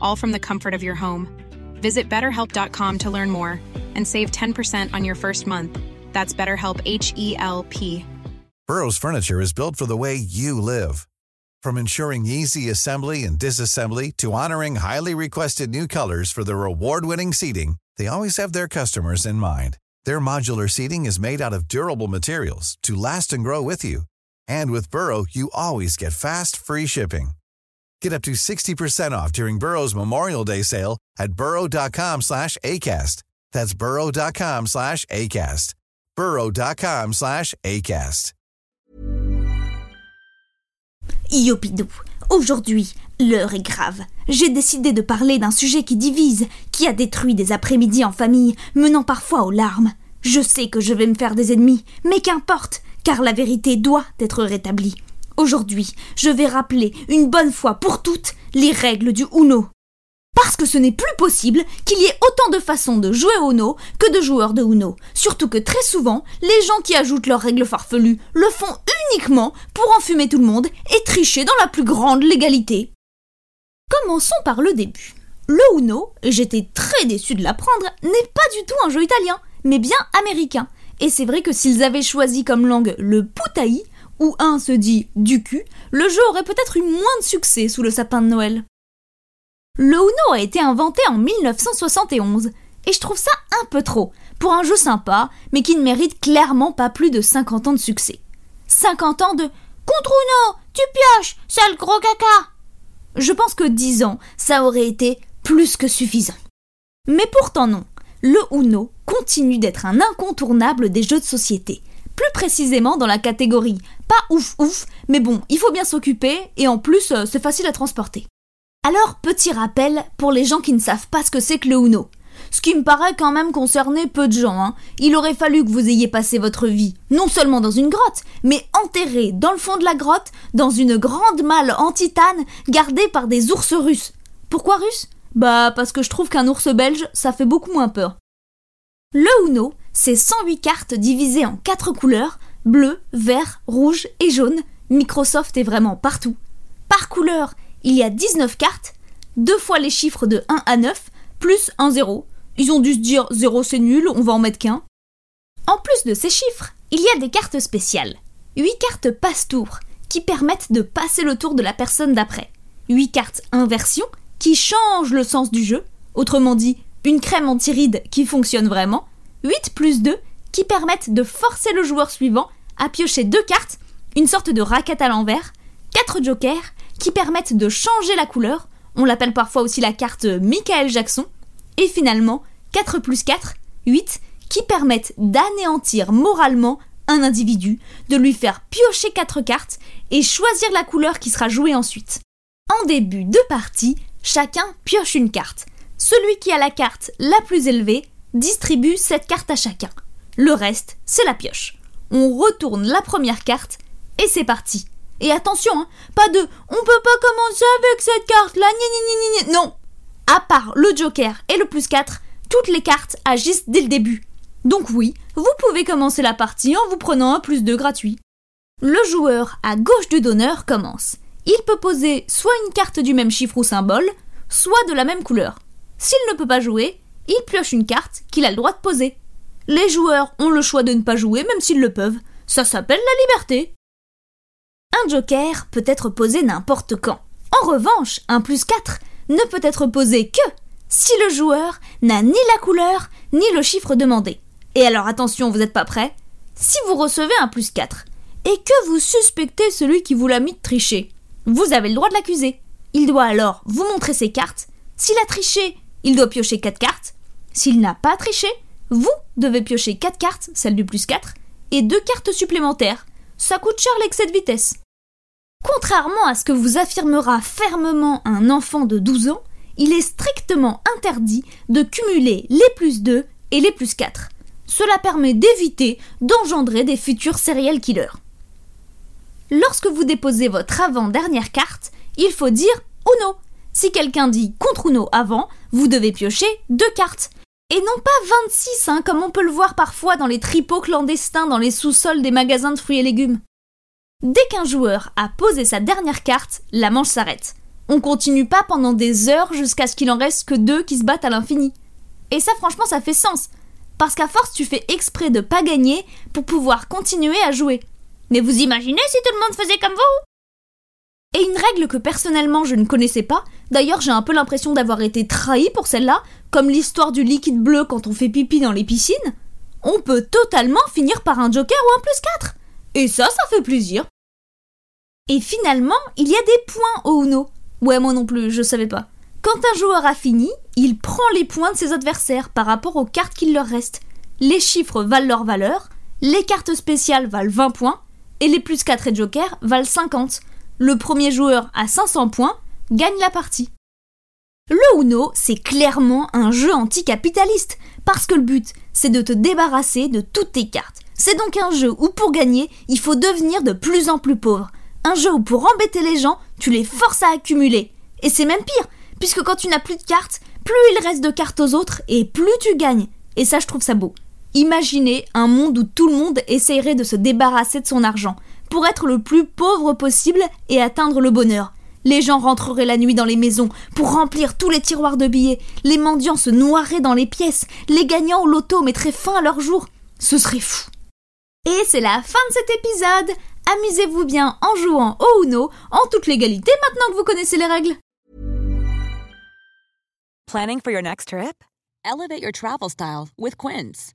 all from the comfort of your home. Visit betterhelp.com to learn more and save 10% on your first month. That's BetterHelp H E L P. Burrow's furniture is built for the way you live. From ensuring easy assembly and disassembly to honoring highly requested new colors for their award-winning seating, they always have their customers in mind. Their modular seating is made out of durable materials to last and grow with you. And with Burrow, you always get fast, free shipping. Get up to 60% off during Burrow's Memorial Day sale at burrow.com slash ACAST. That's burrow.com slash ACAST. burrow.com slash ACAST. Yopidou, aujourd'hui, l'heure est grave. J'ai décidé de parler d'un sujet qui divise, qui a détruit des après-midi en famille, menant parfois aux larmes. Je sais que je vais me faire des ennemis, mais qu'importe, car la vérité doit être rétablie. Aujourd'hui, je vais rappeler une bonne fois pour toutes les règles du Uno. Parce que ce n'est plus possible qu'il y ait autant de façons de jouer Uno que de joueurs de Uno. Surtout que très souvent, les gens qui ajoutent leurs règles farfelues le font uniquement pour enfumer tout le monde et tricher dans la plus grande légalité. Commençons par le début. Le Uno, j'étais très déçu de l'apprendre, n'est pas du tout un jeu italien, mais bien américain. Et c'est vrai que s'ils avaient choisi comme langue le putaï, où un se dit du cul, le jeu aurait peut-être eu moins de succès sous le sapin de Noël. Le Uno a été inventé en 1971, et je trouve ça un peu trop, pour un jeu sympa, mais qui ne mérite clairement pas plus de 50 ans de succès. 50 ans de Contre Uno, tu pioches, sale gros caca Je pense que 10 ans, ça aurait été plus que suffisant. Mais pourtant non, le Uno continue d'être un incontournable des jeux de société. Plus précisément dans la catégorie pas ouf ouf, mais bon, il faut bien s'occuper et en plus euh, c'est facile à transporter. Alors, petit rappel pour les gens qui ne savent pas ce que c'est que le Uno. Ce qui me paraît quand même concerner peu de gens. Hein. Il aurait fallu que vous ayez passé votre vie, non seulement dans une grotte, mais enterré dans le fond de la grotte, dans une grande malle en titane gardée par des ours russes. Pourquoi russes? Bah parce que je trouve qu'un ours belge, ça fait beaucoup moins peur. Le Uno, c'est 108 cartes divisées en 4 couleurs, bleu, vert, rouge et jaune. Microsoft est vraiment partout. Par couleur, il y a 19 cartes, deux fois les chiffres de 1 à 9, plus un 0. Ils ont dû se dire 0 c'est nul, on va en mettre qu'un. En plus de ces chiffres, il y a des cartes spéciales. 8 cartes passe-tour, qui permettent de passer le tour de la personne d'après. 8 cartes inversion, qui changent le sens du jeu. Autrement dit, une crème anti-rides qui fonctionne vraiment. 8 plus 2, qui permettent de forcer le joueur suivant à piocher deux cartes, une sorte de raquette à l'envers, 4 jokers, qui permettent de changer la couleur, on l'appelle parfois aussi la carte Michael Jackson, et finalement 4 plus 4, 8, qui permettent d'anéantir moralement un individu, de lui faire piocher 4 cartes et choisir la couleur qui sera jouée ensuite. En début de partie, chacun pioche une carte. Celui qui a la carte la plus élevée distribue cette carte à chacun. Le reste, c'est la pioche. On retourne la première carte et c'est parti. Et attention, hein, pas de on peut pas commencer avec cette carte là, ni, non. À part le joker et le plus 4, toutes les cartes agissent dès le début. Donc oui, vous pouvez commencer la partie en vous prenant un plus 2 gratuit. Le joueur à gauche du donneur commence. Il peut poser soit une carte du même chiffre ou symbole, soit de la même couleur. S'il ne peut pas jouer, il pioche une carte qu'il a le droit de poser. Les joueurs ont le choix de ne pas jouer même s'ils le peuvent. Ça s'appelle la liberté. Un joker peut être posé n'importe quand. En revanche, un plus 4 ne peut être posé que si le joueur n'a ni la couleur ni le chiffre demandé. Et alors attention, vous n'êtes pas prêts? Si vous recevez un plus 4 et que vous suspectez celui qui vous l'a mis de tricher, vous avez le droit de l'accuser. Il doit alors vous montrer ses cartes. S'il a triché, il doit piocher 4 cartes. S'il n'a pas triché, vous devez piocher 4 cartes, celle du plus 4, et 2 cartes supplémentaires. Ça coûte cher l'excès de vitesse. Contrairement à ce que vous affirmera fermement un enfant de 12 ans, il est strictement interdit de cumuler les plus 2 et les plus 4. Cela permet d'éviter d'engendrer des futurs serial killers. Lorsque vous déposez votre avant-dernière carte, il faut dire Uno. Si quelqu'un dit contre Uno avant, vous devez piocher deux cartes. Et non pas 26, hein, comme on peut le voir parfois dans les tripots clandestins dans les sous-sols des magasins de fruits et légumes. Dès qu'un joueur a posé sa dernière carte, la manche s'arrête. On continue pas pendant des heures jusqu'à ce qu'il en reste que deux qui se battent à l'infini. Et ça, franchement, ça fait sens. Parce qu'à force, tu fais exprès de pas gagner pour pouvoir continuer à jouer. Mais vous imaginez si tout le monde faisait comme vous? Et une règle que personnellement je ne connaissais pas, d'ailleurs j'ai un peu l'impression d'avoir été trahi pour celle-là, comme l'histoire du liquide bleu quand on fait pipi dans les piscines, on peut totalement finir par un joker ou un plus 4. Et ça, ça fait plaisir. Et finalement, il y a des points au Uno. Ouais, moi non plus, je savais pas. Quand un joueur a fini, il prend les points de ses adversaires par rapport aux cartes qu'il leur reste. Les chiffres valent leur valeur, les cartes spéciales valent 20 points, et les plus 4 et Joker valent 50. Le premier joueur à 500 points gagne la partie. Le Uno, c'est clairement un jeu anticapitaliste, parce que le but, c'est de te débarrasser de toutes tes cartes. C'est donc un jeu où pour gagner, il faut devenir de plus en plus pauvre. Un jeu où pour embêter les gens, tu les forces à accumuler. Et c'est même pire, puisque quand tu n'as plus de cartes, plus il reste de cartes aux autres et plus tu gagnes. Et ça, je trouve ça beau. Imaginez un monde où tout le monde essayerait de se débarrasser de son argent pour être le plus pauvre possible et atteindre le bonheur. Les gens rentreraient la nuit dans les maisons pour remplir tous les tiroirs de billets, les mendiants se noieraient dans les pièces, les gagnants au loto mettraient fin à leur jour. Ce serait fou. Et c'est la fin de cet épisode. Amusez-vous bien en jouant au Uno en toute légalité maintenant que vous connaissez les règles. Planning for your next trip? Elevate your travel style with Quince.